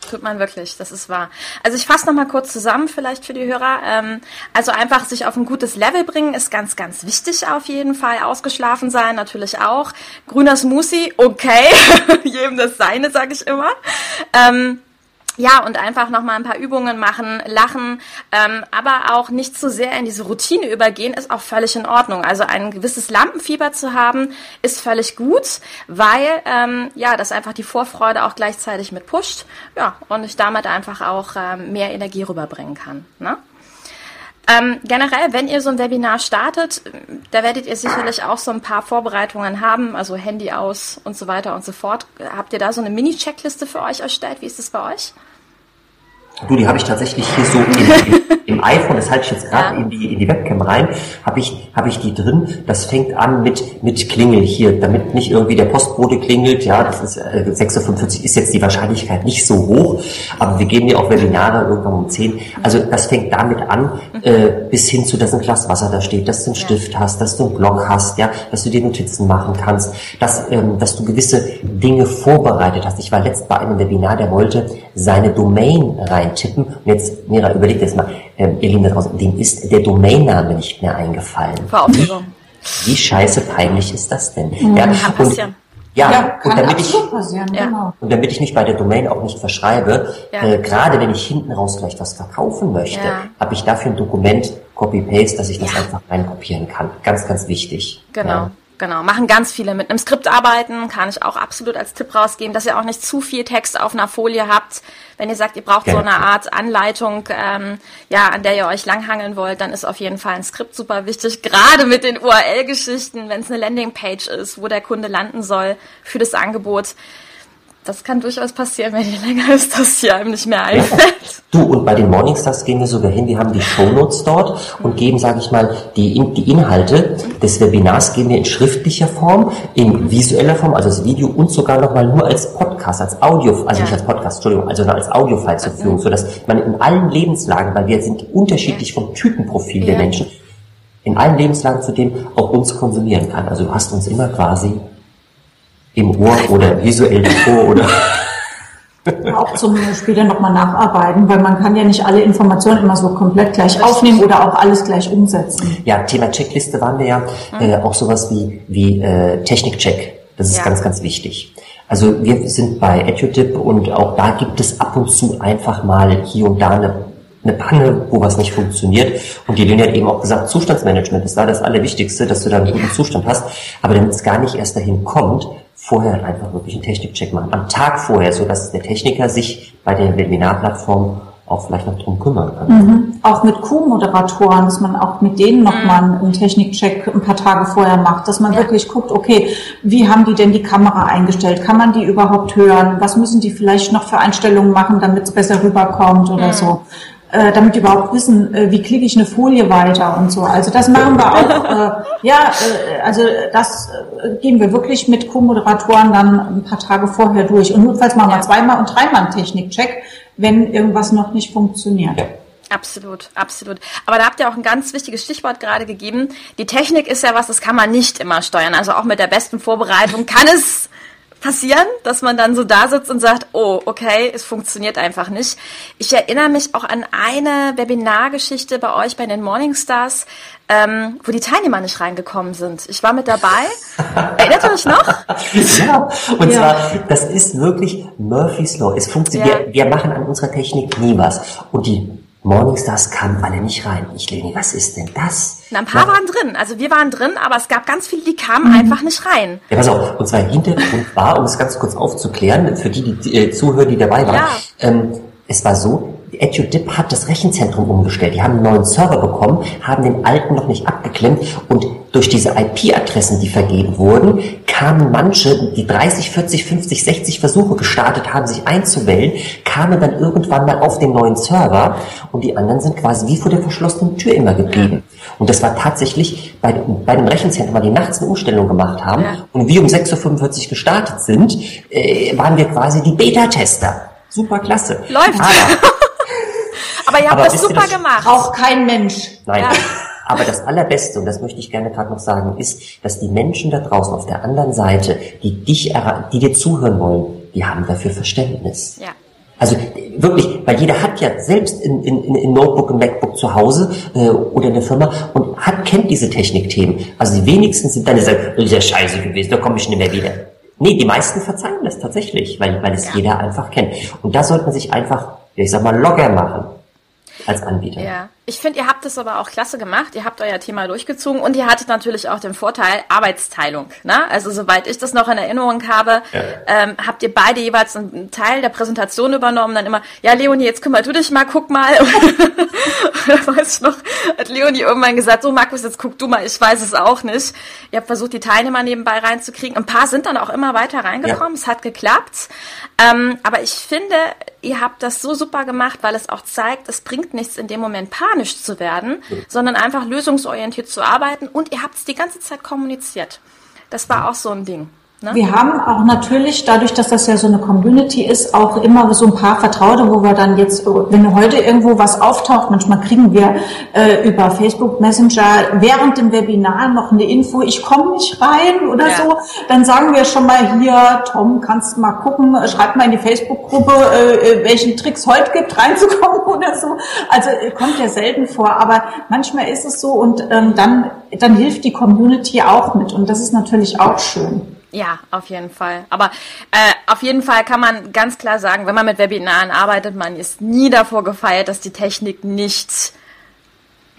Tut man wirklich, das ist wahr. Also ich fasse nochmal kurz zusammen, vielleicht für die Hörer. Ähm, also einfach sich auf ein gutes Level bringen ist ganz, ganz wichtig auf jeden Fall. Ausgeschlafen sein natürlich auch. Grüner Smoothie, okay, jedem das seine, sage ich immer. Ähm, ja, und einfach nochmal ein paar Übungen machen, lachen, ähm, aber auch nicht zu sehr in diese Routine übergehen, ist auch völlig in Ordnung. Also ein gewisses Lampenfieber zu haben, ist völlig gut, weil ähm, ja, das einfach die Vorfreude auch gleichzeitig mit pusht, ja, und ich damit einfach auch ähm, mehr Energie rüberbringen kann. Ne? Ähm, generell, wenn ihr so ein Webinar startet, da werdet ihr sicherlich auch so ein paar Vorbereitungen haben, also Handy aus und so weiter und so fort. Habt ihr da so eine Mini-Checkliste für euch erstellt? Wie ist es bei euch? Du, die habe ich tatsächlich hier so im iPhone, das halte ich jetzt gerade ja. in, die, in die Webcam rein, habe ich, hab ich die drin. Das fängt an mit, mit Klingel hier, damit nicht irgendwie der Postbote klingelt. Ja, das ist äh, 6.45 ist jetzt die Wahrscheinlichkeit nicht so hoch, aber wir geben ja auch Webinare irgendwann um 10. Also das fängt damit an, äh, bis hin zu, dass ein Glas Wasser da steht, dass du einen Stift hast, dass du einen Block hast, ja, dass du dir Notizen machen kannst, dass, ähm, dass du gewisse Dinge vorbereitet hast. Ich war letzt bei einem Webinar, der wollte seine Domain rein eintippen. Und jetzt, Mira, überleg das mal, ähm, ihr Lieben da draußen, dem ist der Domainname nicht mehr eingefallen. Wie, wie scheiße peinlich ist das denn? Mhm, ja, und, ja. Ja, und, damit ich, passieren, ja. genau. und damit ich mich bei der Domain auch nicht verschreibe, ja. äh, gerade wenn ich hinten raus gleich was verkaufen möchte, ja. habe ich dafür ein Dokument, Copy-Paste, dass ich das einfach reinkopieren kann. Ganz, ganz wichtig. Genau. Genau, machen ganz viele mit einem Skript arbeiten, kann ich auch absolut als Tipp rausgeben, dass ihr auch nicht zu viel Text auf einer Folie habt. Wenn ihr sagt, ihr braucht ja. so eine Art Anleitung, ähm, ja, an der ihr euch langhangeln wollt, dann ist auf jeden Fall ein Skript super wichtig. Gerade mit den URL-Geschichten, wenn es eine Landingpage ist, wo der Kunde landen soll für das Angebot das kann durchaus passieren, wenn je länger ist, dass hier einem nicht mehr einfällt. Du, und bei den Morningstars gehen wir sogar hin, wir haben die Shownotes dort und geben, sage ich mal, die, die Inhalte des Webinars geben wir in schriftlicher Form, in visueller Form, also das Video und sogar nochmal nur als Podcast, als Audio, also ja. nicht als Podcast, Entschuldigung, also nur als Audiofile zur Verfügung, sodass man in allen Lebenslagen, weil wir sind unterschiedlich vom Typenprofil ja. der Menschen, in allen Lebenslagen zudem auch uns konsumieren kann. Also du hast uns immer quasi im Ohr oder visuell davor oder auch zum später nochmal nacharbeiten, weil man kann ja nicht alle Informationen immer so komplett gleich aufnehmen oder auch alles gleich umsetzen. Ja, Thema Checkliste waren wir ja äh, auch sowas wie, wie äh, Technikcheck. Das ist ja. ganz, ganz wichtig. Also wir sind bei EduTip und auch da gibt es ab und zu einfach mal hier und da eine, eine Panne, wo was nicht funktioniert. Und die Linie hat eben auch gesagt, Zustandsmanagement ist da das Allerwichtigste, dass du da einen guten Zustand hast. Aber damit es gar nicht erst dahin kommt, vorher einfach wirklich einen Technikcheck machen. Am Tag vorher, so dass der Techniker sich bei der Webinarplattform auch vielleicht noch drum kümmern kann. Mhm. Auch mit Q-Moderatoren, dass man auch mit denen nochmal mhm. einen Technikcheck ein paar Tage vorher macht, dass man ja. wirklich guckt, okay, wie haben die denn die Kamera eingestellt? Kann man die überhaupt hören? Was müssen die vielleicht noch für Einstellungen machen, damit es besser rüberkommt oder mhm. so? Äh, damit die überhaupt wissen, äh, wie klicke ich eine Folie weiter und so. Also das machen wir auch. Äh, ja, äh, also das äh, gehen wir wirklich mit Co-Moderatoren dann ein paar Tage vorher durch. Und notfalls machen wir zweimal und dreimal einen Technikcheck, wenn irgendwas noch nicht funktioniert. Absolut, absolut. Aber da habt ihr auch ein ganz wichtiges Stichwort gerade gegeben. Die Technik ist ja was, das kann man nicht immer steuern. Also auch mit der besten Vorbereitung kann es passieren, dass man dann so da sitzt und sagt, oh, okay, es funktioniert einfach nicht. Ich erinnere mich auch an eine Webinargeschichte bei euch bei den Morningstars, ähm, wo die Teilnehmer nicht reingekommen sind. Ich war mit dabei. Erinnert ihr euch noch? ja, und ja. zwar, das ist wirklich Murphy's Law. Es funktioniert, ja. wir, wir machen an unserer Technik nie was. Und die Morningstars kamen alle nicht rein. Ich lege, was ist denn das? Na, ein paar ja. waren drin. Also wir waren drin, aber es gab ganz viele, die kamen mhm. einfach nicht rein. Ja, pass auf. Und zwar Hintergrund war, um es ganz kurz aufzuklären, für die, die äh, zuhören, die dabei waren. Ja. Ähm, es war so, EduDip hat das Rechenzentrum umgestellt. Die haben einen neuen Server bekommen, haben den alten noch nicht abgeklemmt und durch diese IP-Adressen, die vergeben wurden, kamen manche, die 30, 40, 50, 60 Versuche gestartet haben, sich einzuwählen, kamen dann irgendwann mal auf den neuen Server und die anderen sind quasi wie vor der verschlossenen Tür immer geblieben. Und das war tatsächlich bei, bei dem Rechenzentrum, weil die nachts eine Umstellung gemacht haben und wir um 6.45 Uhr gestartet sind, äh, waren wir quasi die Beta-Tester. Super klasse. Läuft. Aber, Aber ihr habt das super das gemacht. Auch kein Mensch. Nein. Ja. Aber das Allerbeste, und das möchte ich gerne gerade noch sagen, ist, dass die Menschen da draußen auf der anderen Seite, die dich, die dir zuhören wollen, die haben dafür Verständnis. Ja. Also wirklich, weil jeder hat ja selbst in, in, in Notebook, ein MacBook zu Hause äh, oder in der Firma und hat kennt diese Technikthemen. Also die wenigsten sind dann gesagt, das ist ja scheiße gewesen, da komme ich nicht mehr wieder. Nee, die meisten verzeihen das tatsächlich, weil, weil es ja. jeder einfach kennt. Und da sollte man sich einfach, ich sag mal, locker machen als Anbieter. Ja. Ich finde, ihr habt es aber auch klasse gemacht. Ihr habt euer Thema durchgezogen und ihr hattet natürlich auch den Vorteil Arbeitsteilung. Ne? Also soweit ich das noch in Erinnerung habe, ja. ähm, habt ihr beide jeweils einen Teil der Präsentation übernommen. Dann immer, ja Leonie, jetzt kümmer du dich mal, guck mal. da weiß ich noch, hat Leonie irgendwann gesagt, so Markus, jetzt guck du mal, ich weiß es auch nicht. Ihr habt versucht, die Teilnehmer nebenbei reinzukriegen. Ein paar sind dann auch immer weiter reingekommen. Ja. Es hat geklappt. Ähm, aber ich finde, ihr habt das so super gemacht, weil es auch zeigt, es bringt nichts in dem Moment Panik panisch zu werden, mhm. sondern einfach lösungsorientiert zu arbeiten und ihr habt es die ganze Zeit kommuniziert. Das war auch so ein Ding. Ne? Wir haben auch natürlich, dadurch, dass das ja so eine Community ist, auch immer so ein paar Vertraute, wo wir dann jetzt, wenn heute irgendwo was auftaucht, manchmal kriegen wir äh, über Facebook Messenger während dem Webinar noch eine Info, ich komme nicht rein oder ja. so, dann sagen wir schon mal hier, Tom, kannst du mal gucken, schreib mal in die Facebook-Gruppe, äh, äh welchen Tricks heute gibt, reinzukommen oder so. Also äh, kommt ja selten vor, aber manchmal ist es so und ähm, dann, dann hilft die Community auch mit und das ist natürlich auch schön. Ja, auf jeden Fall. Aber äh, auf jeden Fall kann man ganz klar sagen, wenn man mit Webinaren arbeitet, man ist nie davor gefeiert, dass die Technik nicht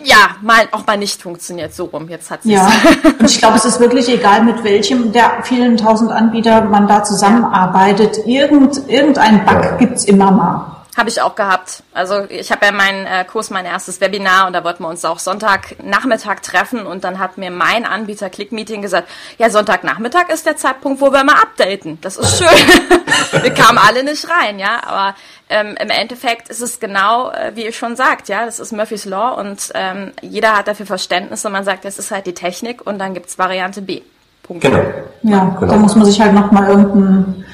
ja, mal auch mal nicht funktioniert. So rum, jetzt hat sie Ja, und ich glaube, es ist wirklich egal, mit welchem der vielen tausend Anbieter man da zusammenarbeitet. Irgend, irgendein Bug gibt's immer mal. Habe ich auch gehabt. Also ich habe ja meinen äh, Kurs, mein erstes Webinar und da wollten wir uns auch Sonntagnachmittag treffen und dann hat mir mein Anbieter Clickmeeting gesagt, ja, Sonntagnachmittag ist der Zeitpunkt, wo wir mal updaten. Das ist schön. wir kamen alle nicht rein, ja, aber ähm, im Endeffekt ist es genau, äh, wie ihr schon sagt, ja, das ist Murphy's Law und ähm, jeder hat dafür Verständnis und man sagt, das ist halt die Technik und dann gibt's Variante B. Punkt. Genau. Ja, genau. da muss man sich halt nochmal irgendein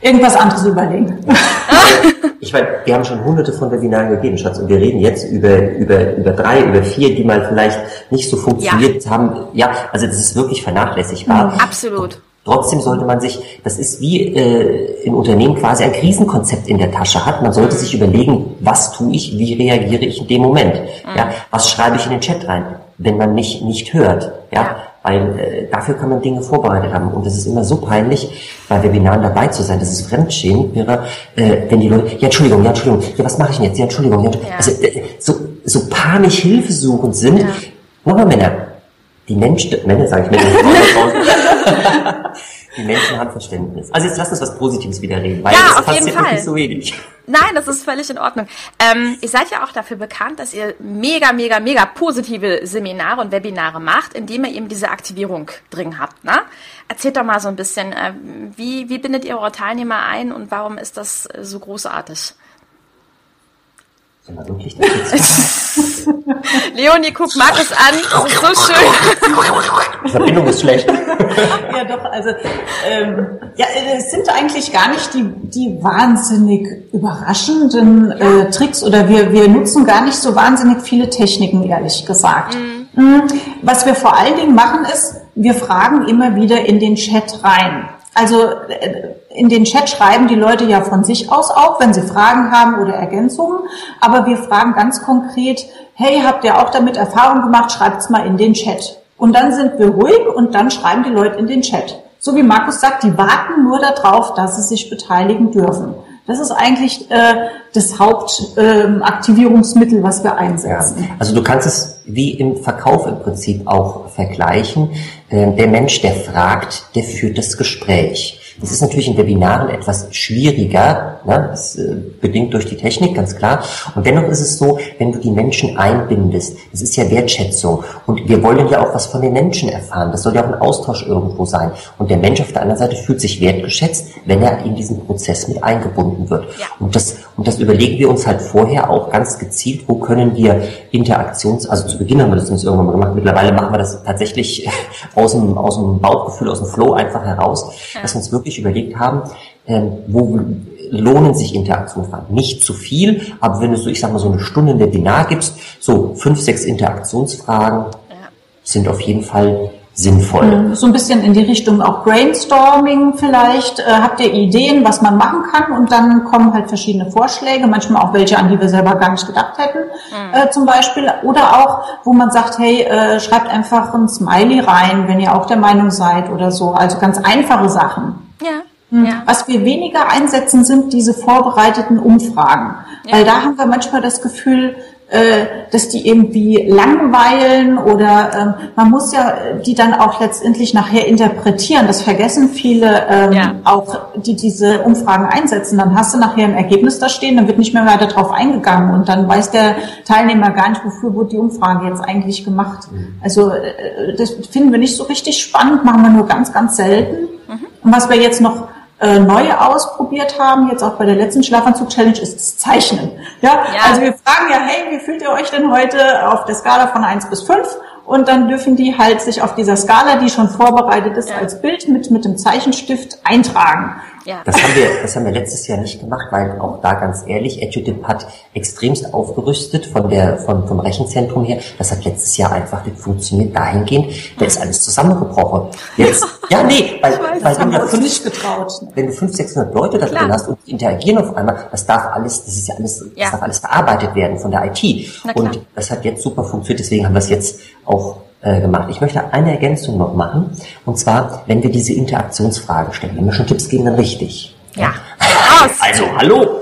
irgendwas anderes überlegen. Ich meine, wir haben schon hunderte von Webinaren gegeben, Schatz, und wir reden jetzt über, über, über drei, über vier, die mal vielleicht nicht so funktioniert ja. haben. Ja, also das ist wirklich vernachlässigbar. Mhm, absolut. Trotzdem sollte man sich, das ist wie äh, im Unternehmen quasi ein Krisenkonzept in der Tasche hat. Man sollte sich überlegen, was tue ich, wie reagiere ich in dem Moment? Mhm. Ja, was schreibe ich in den Chat rein, wenn man mich nicht hört? Ja weil äh, dafür kann man Dinge vorbereitet haben. Und es ist immer so peinlich, bei Webinaren dabei zu sein. Das ist Fremdschämen, wäre, äh, wenn die Leute, ja Entschuldigung, ja Entschuldigung, ja was mache ich denn jetzt? Ja Entschuldigung, ja, ja. Also äh, so, so panisch hilfesuchend sind. Ja. Nochmal Männer, die Menschen, Männer sage ich Männer, die Menschen haben Verständnis. Also jetzt lass uns was Positives wieder reden, weil ja, das passiert wirklich so wenig. Nein, das ist völlig in Ordnung. Ähm, ihr seid ja auch dafür bekannt, dass ihr mega, mega, mega positive Seminare und Webinare macht, indem ihr eben diese Aktivierung drin habt. Ne? Erzählt doch mal so ein bisschen, äh, wie, wie bindet ihr eure Teilnehmer ein und warum ist das so großartig? Leonie guckt Markus an, das ist so schön. Die Verbindung ist schlecht. ja, doch, also ähm, ja, es sind eigentlich gar nicht die, die wahnsinnig überraschenden äh, Tricks oder wir, wir nutzen gar nicht so wahnsinnig viele Techniken, ehrlich gesagt. Mhm. Was wir vor allen Dingen machen ist, wir fragen immer wieder in den Chat rein. Also äh, in den Chat schreiben die Leute ja von sich aus auch, wenn sie Fragen haben oder Ergänzungen. Aber wir fragen ganz konkret, hey, habt ihr auch damit Erfahrung gemacht? Schreibt's mal in den Chat. Und dann sind wir ruhig und dann schreiben die Leute in den Chat. So wie Markus sagt, die warten nur darauf, dass sie sich beteiligen dürfen. Das ist eigentlich äh, das Hauptaktivierungsmittel, äh, was wir einsetzen. Ja. Also du kannst es wie im Verkauf im Prinzip auch vergleichen. Äh, der Mensch, der fragt, der führt das Gespräch. Das ist natürlich in Webinaren etwas schwieriger, ne? das, äh, bedingt durch die Technik, ganz klar. Und dennoch ist es so, wenn du die Menschen einbindest, das ist ja Wertschätzung. Und wir wollen ja auch was von den Menschen erfahren. Das soll ja auch ein Austausch irgendwo sein. Und der Mensch auf der anderen Seite fühlt sich wertgeschätzt, wenn er in diesen Prozess mit eingebunden wird. Ja. Und, das, und das überlegen wir uns halt vorher auch ganz gezielt, wo können wir Interaktions, also zu Beginn haben wir das uns irgendwann mal gemacht, mittlerweile machen wir das tatsächlich aus dem, aus dem Bauchgefühl, aus dem Flow einfach heraus, ja. dass wir uns wirklich überlegt haben, ähm, wo lohnen sich Interaktionsfragen. Nicht zu viel, aber wenn du so, ich sag mal, so eine Stunde in Webinar gibst, so fünf, sechs Interaktionsfragen ja. sind auf jeden Fall sinnvoll. Mhm. So ein bisschen in die Richtung auch Brainstorming vielleicht. Äh, habt ihr Ideen, was man machen kann? Und dann kommen halt verschiedene Vorschläge, manchmal auch welche, an die wir selber gar nicht gedacht hätten, mhm. äh, zum Beispiel. Oder auch, wo man sagt, hey, äh, schreibt einfach ein Smiley rein, wenn ihr auch der Meinung seid oder so. Also ganz einfache Sachen. Ja. Mhm. Ja. Was wir weniger einsetzen, sind diese vorbereiteten Umfragen. Ja. Weil da haben wir manchmal das Gefühl, äh, dass die irgendwie langweilen oder ähm, man muss ja die dann auch letztendlich nachher interpretieren. Das vergessen viele ähm, ja. auch, die diese Umfragen einsetzen. Dann hast du nachher ein Ergebnis da stehen, dann wird nicht mehr weiter drauf eingegangen und dann weiß der Teilnehmer gar nicht, wofür wurde die Umfrage jetzt eigentlich gemacht. Mhm. Also äh, das finden wir nicht so richtig spannend, machen wir nur ganz, ganz selten. Mhm. Und was wir jetzt noch äh, neue ausprobiert haben, jetzt auch bei der letzten Schlafanzug-Challenge, ist das Zeichnen. Ja? ja? Also wir fragen ja, hey, wie fühlt ihr euch denn heute auf der Skala von 1 bis 5? Und dann dürfen die halt sich auf dieser Skala, die schon vorbereitet ist, ja. als Bild mit, mit dem Zeichenstift eintragen. Ja. Das haben wir, das haben wir letztes Jahr nicht gemacht, weil auch da ganz ehrlich, EduDip hat extremst aufgerüstet von der, von, vom Rechenzentrum her. Das hat letztes Jahr einfach nicht funktioniert dahingehend. Da ist alles zusammengebrochen. Jetzt, ja, nee, weil, weiß, weil wenn, du fünf, getraut. wenn du 500, 600 Leute da drin hast und interagieren auf einmal, das darf alles, das ist ja alles, ja. das darf alles bearbeitet werden von der IT. Und das hat jetzt super funktioniert, deswegen haben wir es jetzt auch äh, gemacht. Ich möchte eine Ergänzung noch machen. Und zwar, wenn wir diese Interaktionsfrage stellen, wenn wir schon Tipps geben, dann richtig. Ja. Also, hallo.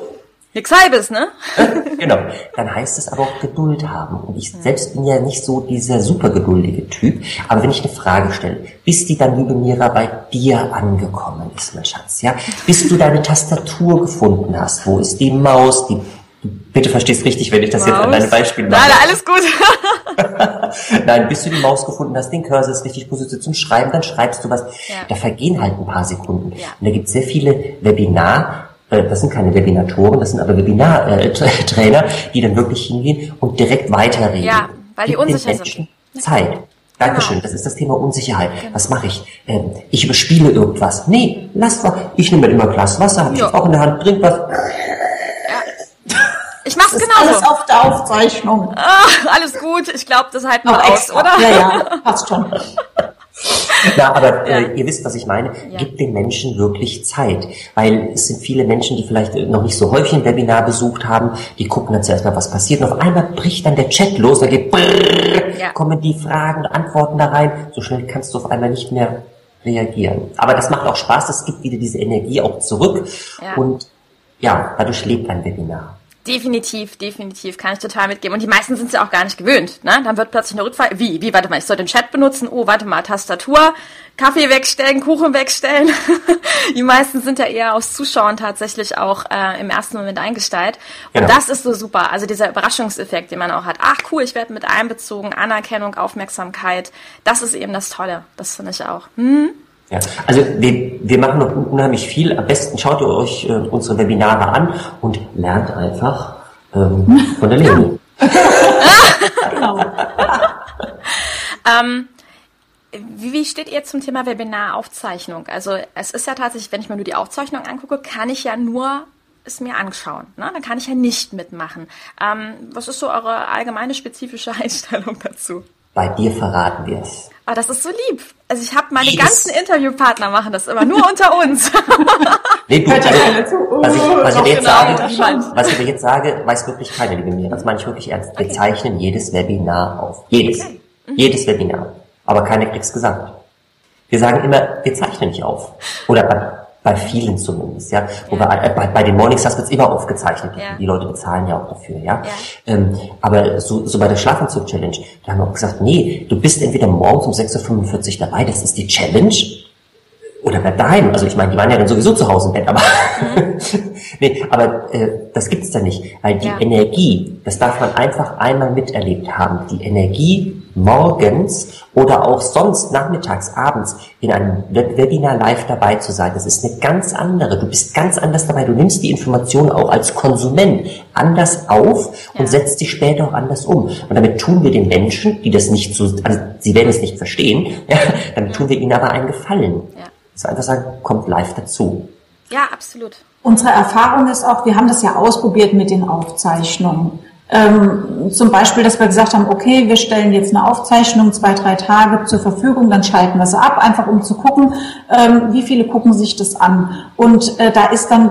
Nix halbes, ne? genau. Dann heißt es aber auch Geduld haben. Und ich selbst bin ja nicht so dieser super geduldige Typ. Aber wenn ich eine Frage stelle, bis die dann, liebe Mira, bei dir angekommen ist, mein Schatz, ja? Bis du deine Tastatur gefunden hast. Wo ist die Maus? Die Bitte verstehst richtig, wenn ich das Maus. jetzt an deinem Beispiel mache. Nein, alles gut. Nein, bis du die Maus gefunden hast, den Cursor ist richtig positioniert zum Schreiben, dann schreibst du was. Ja. Da vergehen halt ein paar Sekunden. Ja. Und da gibt es sehr viele Webinar, äh, das sind keine Webinatoren, das sind aber Webinar-Trainer, die dann wirklich hingehen und direkt weiterreden. Ja, weil die unsicher sind. Zeit. Dankeschön, genau. das ist das Thema Unsicherheit. Genau. Was mache ich? Ähm, ich überspiele irgendwas. Nee, lass mal. Ich nehme immer ein Glas Wasser, habe ich auch in der Hand, trink was. Ich mach's das genauso. Alles auf der Aufzeichnung. Ach, alles gut. Ich glaube, das halten wir aus, extra. oder? Ja, ja, passt schon. Na, aber ja. äh, ihr wisst, was ich meine. Ja. Gebt den Menschen wirklich Zeit. Weil es sind viele Menschen, die vielleicht noch nicht so häufig ein Webinar besucht haben, die gucken dann zuerst mal, was passiert. Und auf einmal bricht dann der Chat los, da geht brrr, ja. kommen die Fragen und Antworten da rein. So schnell kannst du auf einmal nicht mehr reagieren. Aber das macht auch Spaß, es gibt wieder diese Energie auch zurück. Und ja, dadurch lebt ein Webinar. Definitiv, definitiv, kann ich total mitgeben. Und die meisten sind es ja auch gar nicht gewöhnt. Ne? Dann wird plötzlich eine Rückfrage. Wie? Wie? Warte mal, ich soll den Chat benutzen. Oh, warte mal, Tastatur, Kaffee wegstellen, Kuchen wegstellen. die meisten sind ja eher aus Zuschauen tatsächlich auch äh, im ersten Moment eingestellt. Und genau. das ist so super. Also dieser Überraschungseffekt, den man auch hat. Ach cool, ich werde mit einbezogen, Anerkennung, Aufmerksamkeit. Das ist eben das Tolle. Das finde ich auch. Hm? Ja, also wir, wir machen noch unheimlich viel. Am besten schaut ihr euch äh, unsere Webinare an und lernt einfach ähm, von der Leonie. genau. ähm, wie, wie steht ihr zum Thema Webinaraufzeichnung? Also es ist ja tatsächlich, wenn ich mir nur die Aufzeichnung angucke, kann ich ja nur es mir anschauen. Ne? Dann kann ich ja nicht mitmachen. Ähm, was ist so eure allgemeine spezifische Einstellung dazu? Bei dir verraten wir es. Oh, das ist so lieb. Also ich habe meine yes. ganzen Interviewpartner machen das immer nur unter uns. nee, du, also, was ich, was ich jetzt genau, sage, was ich jetzt sage, weiß wirklich keiner, liebe mir. Das meine ich wirklich ernst. Wir okay. zeichnen jedes Webinar auf. Jedes. Okay. Mhm. Jedes Webinar. Aber keiner kriegt's gesagt. Wir sagen immer, wir zeichnen nicht auf. Oder bei, vielen zumindest, ja. Wobei, äh, bei, bei den Morningstars wird's immer aufgezeichnet. Ja. Die Leute bezahlen ja auch dafür, ja. ja. Ähm, aber so, so bei der Schlafentzug-Challenge, da haben wir auch gesagt, nee, du bist entweder morgens um 6.45 Uhr dabei, das ist die Challenge, oder bleib daheim. Also ich meine, die waren ja dann sowieso zu Hause im Bett, aber mhm. nee, aber äh, das gibt's da nicht, weil die ja. Energie, das darf man einfach einmal miterlebt haben. Die Energie morgens oder auch sonst nachmittags, abends in einem Webinar live dabei zu sein, das ist eine ganz andere. Du bist ganz anders dabei. Du nimmst die Information auch als Konsument anders auf ja. und setzt dich später auch anders um. Und damit tun wir den Menschen, die das nicht so, also sie werden es nicht verstehen, ja, damit tun wir ihnen aber einen Gefallen. Ja. Das ist einfach sagen, kommt live dazu. Ja, absolut. Unsere Erfahrung ist auch, wir haben das ja ausprobiert mit den Aufzeichnungen. Ähm, zum Beispiel, dass wir gesagt haben, okay, wir stellen jetzt eine Aufzeichnung zwei, drei Tage zur Verfügung, dann schalten wir sie ab, einfach um zu gucken, ähm, wie viele gucken sich das an. Und äh, da ist dann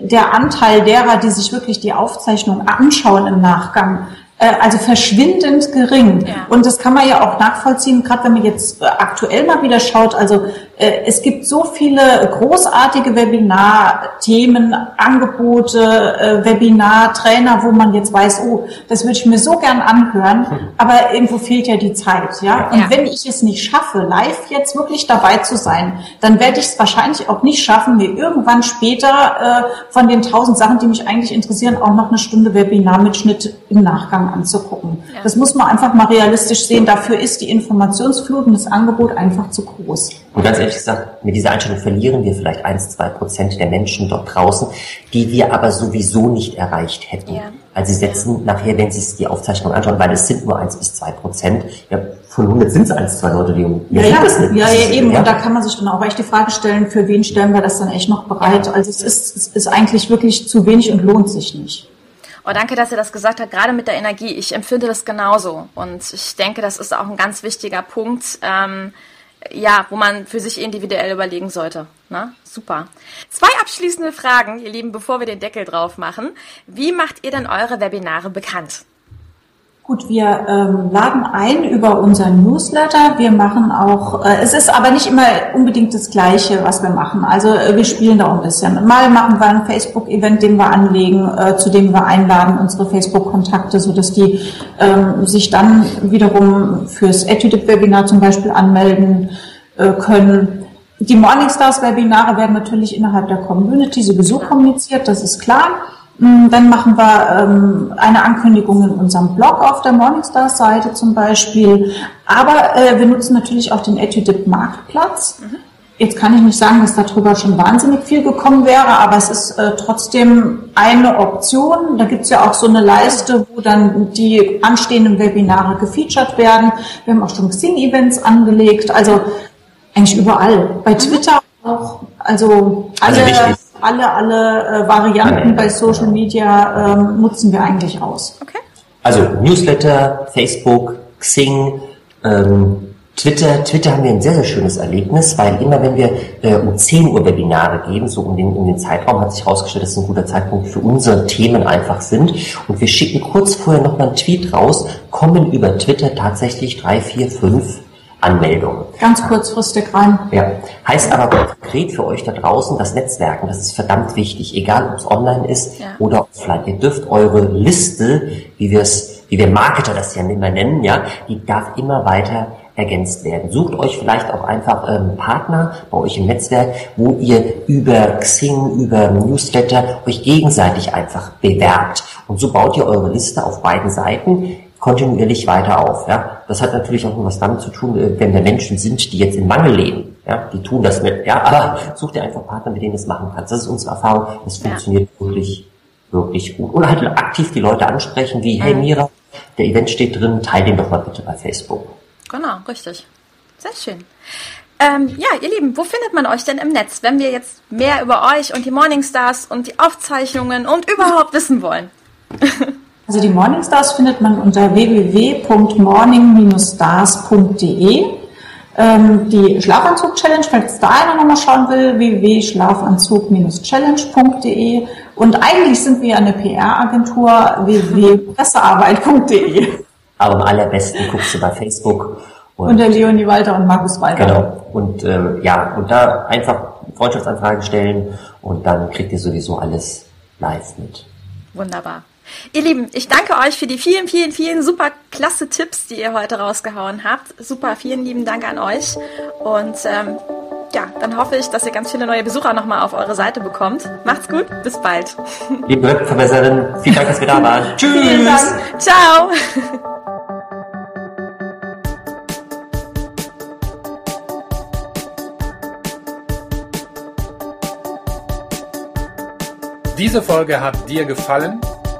der Anteil derer, die sich wirklich die Aufzeichnung anschauen im Nachgang, äh, also verschwindend gering. Ja. Und das kann man ja auch nachvollziehen, gerade wenn man jetzt äh, aktuell mal wieder schaut. Also äh, es gibt so viele großartige Webinar-Themen, Angebote, äh, Webinar-Trainer, wo man jetzt weiß, oh, das würde ich mir so gern anhören, aber irgendwo fehlt ja die Zeit, ja. Und ja. wenn ich es nicht schaffe, live jetzt wirklich dabei zu sein, dann werde ich es wahrscheinlich auch nicht schaffen, mir irgendwann später äh, von den tausend Sachen, die mich eigentlich interessieren, auch noch eine Stunde Webinar-Mitschnitt im Nachgang anzugucken. Das muss man einfach mal realistisch sehen. Dafür ist die Informationsflut und das Angebot einfach zu groß. Und ganz ehrlich gesagt, mit dieser Einstellung verlieren wir vielleicht eins, zwei Prozent der Menschen dort draußen, die wir aber sowieso nicht erreicht hätten. Ja. Also sie setzen nachher, wenn sie sich die Aufzeichnung anschauen, weil es sind nur eins bis zwei Prozent. Ja, von 100 sind es eins, zwei Leute, die ja, ja, das nicht. ja, ja, eben. Ja. Und da kann man sich dann auch echt die Frage stellen, für wen stellen wir das dann echt noch bereit? Also es ist, es ist eigentlich wirklich zu wenig und lohnt sich nicht. Oh, danke, dass ihr das gesagt habt, gerade mit der Energie. Ich empfinde das genauso. Und ich denke, das ist auch ein ganz wichtiger Punkt. Ähm, ja, wo man für sich individuell überlegen sollte. Na, super. Zwei abschließende Fragen, ihr Lieben, bevor wir den Deckel drauf machen. Wie macht ihr denn eure Webinare bekannt? Gut, wir ähm, laden ein über unseren Newsletter. Wir machen auch, äh, es ist aber nicht immer unbedingt das Gleiche, was wir machen. Also äh, wir spielen da ein bisschen. Mal machen wir ein Facebook-Event, den wir anlegen, äh, zu dem wir einladen unsere Facebook-Kontakte, so dass die ähm, sich dann wiederum fürs EtuDip-Webinar zum Beispiel anmelden äh, können. Die Morningstars-Webinare werden natürlich innerhalb der Community sowieso kommuniziert, das ist klar. Mm, dann machen wir ähm, eine Ankündigung in unserem Blog auf der Morningstar-Seite zum Beispiel. Aber äh, wir nutzen natürlich auch den EtuDip Marktplatz. Mhm. Jetzt kann ich nicht sagen, dass darüber schon wahnsinnig viel gekommen wäre, aber es ist äh, trotzdem eine Option. Da gibt's ja auch so eine Leiste, wo dann die anstehenden Webinare gefeatured werden. Wir haben auch schon Xing-Events angelegt, also eigentlich überall. Bei mhm. Twitter auch. Also alle. Also alle, alle äh, Varianten bei Social Media ähm, nutzen wir eigentlich aus. Okay. Also Newsletter, Facebook, Xing, ähm, Twitter, Twitter haben wir ein sehr, sehr schönes Erlebnis, weil immer wenn wir äh, um 10 Uhr Webinare geben, so um den, um den Zeitraum, hat sich herausgestellt, dass es ein guter Zeitpunkt für unsere Themen einfach sind. Und wir schicken kurz vorher nochmal einen Tweet raus, kommen über Twitter tatsächlich drei, vier, fünf Anmeldungen. Ganz kurzfristig rein. Ja. Heißt aber konkret für euch da draußen, das Netzwerken, das ist verdammt wichtig, egal ob es online ist ja. oder offline. Ihr dürft eure Liste, wie wir es, wie wir Marketer das ja immer nennen, ja, die darf immer weiter ergänzt werden. Sucht euch vielleicht auch einfach ähm, Partner bei euch im Netzwerk, wo ihr über Xing, über Newsletter euch gegenseitig einfach bewerbt. Und so baut ihr eure Liste auf beiden Seiten kontinuierlich weiter auf. Ja? Das hat natürlich auch was damit zu tun, äh, wenn wir Menschen sind, die jetzt im Mangel leben. Ja? Die tun das mit. Ja? Aber such dir einfach Partner, mit denen du es machen kannst. Das ist unsere Erfahrung. Das funktioniert ja. wirklich, wirklich gut. Und halt aktiv die Leute ansprechen, wie, hey mhm. Mira, der Event steht drin, teile den doch mal bitte bei Facebook. Genau, richtig. Sehr schön. Ähm, ja, ihr Lieben, wo findet man euch denn im Netz, wenn wir jetzt mehr über euch und die Morningstars und die Aufzeichnungen und überhaupt wissen wollen? also die Morningstars findet man unter www.morning-stars.de. Ähm, die Schlafanzug-Challenge, falls da einer nochmal schauen will, www.schlafanzug-challenge.de. Und eigentlich sind wir eine PR-Agentur, www.pressearbeit.de. Aber am allerbesten guckst du bei Facebook und, und der Leonie Walter und Markus Walter. Genau. Und äh, ja, und da einfach Freundschaftsanfragen stellen und dann kriegt ihr sowieso alles live mit. Wunderbar. Ihr Lieben, ich danke euch für die vielen, vielen, vielen super klasse Tipps, die ihr heute rausgehauen habt. Super, vielen lieben Dank an euch. Und ähm, ja, dann hoffe ich, dass ihr ganz viele neue Besucher nochmal auf eure Seite bekommt. Macht's gut, bis bald. Liebe Webverbesserin, vielen Dank, dass wir da waren. Tschüss. Ciao. Diese Folge hat dir gefallen?